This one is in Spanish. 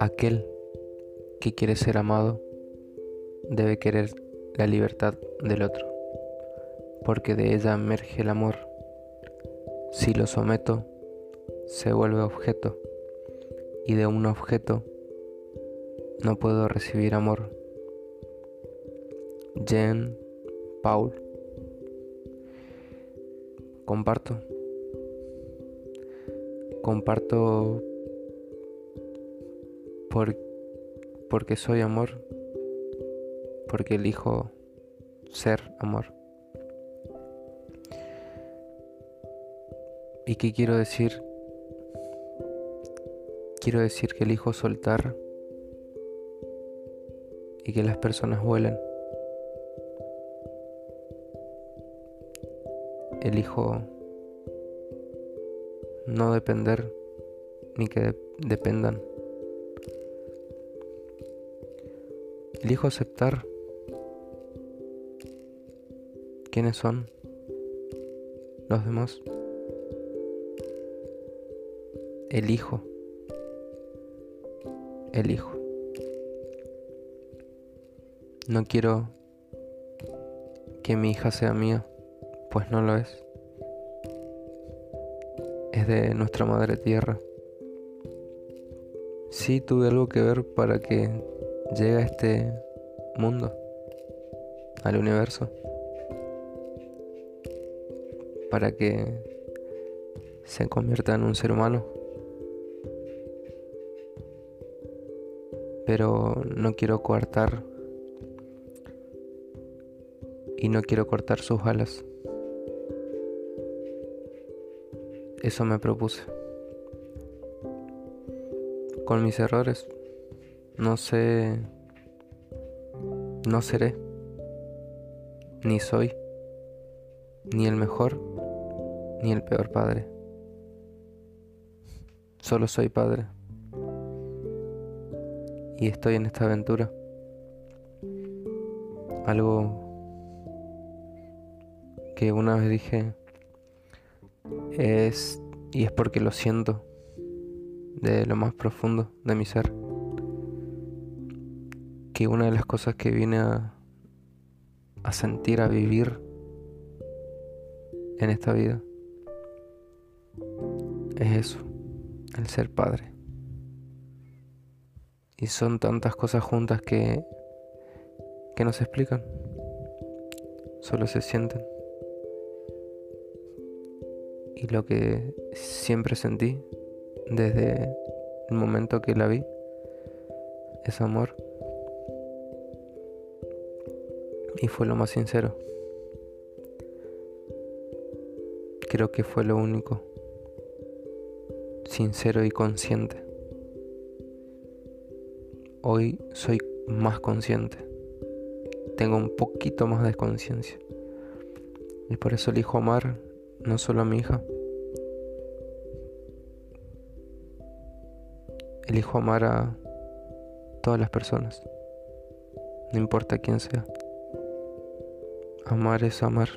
Aquel que quiere ser amado debe querer la libertad del otro, porque de ella emerge el amor. Si lo someto, se vuelve objeto, y de un objeto no puedo recibir amor. Jean Paul. Comparto. Comparto por, porque soy amor, porque elijo ser amor. ¿Y qué quiero decir? Quiero decir que elijo soltar y que las personas vuelen. Elijo no depender ni que dependan. Elijo aceptar quiénes son los demás. Elijo. Elijo. No quiero que mi hija sea mía, pues no lo es. Es de nuestra madre tierra. Sí tuve algo que ver para que llegue a este mundo, al universo, para que se convierta en un ser humano. Pero no quiero coartar y no quiero cortar sus alas. Eso me propuse. Con mis errores, no sé, no seré, ni soy, ni el mejor, ni el peor padre. Solo soy padre. Y estoy en esta aventura. Algo que una vez dije es y es porque lo siento de lo más profundo de mi ser que una de las cosas que vine a, a sentir, a vivir en esta vida es eso, el ser padre. Y son tantas cosas juntas que, que no se explican, solo se sienten. Y lo que siempre sentí desde el momento que la vi es amor. Y fue lo más sincero. Creo que fue lo único. Sincero y consciente. Hoy soy más consciente. Tengo un poquito más de conciencia. Y por eso elijo amar no solo a mi hija. Elijo amar a todas las personas. No importa quién sea. Amar es amar.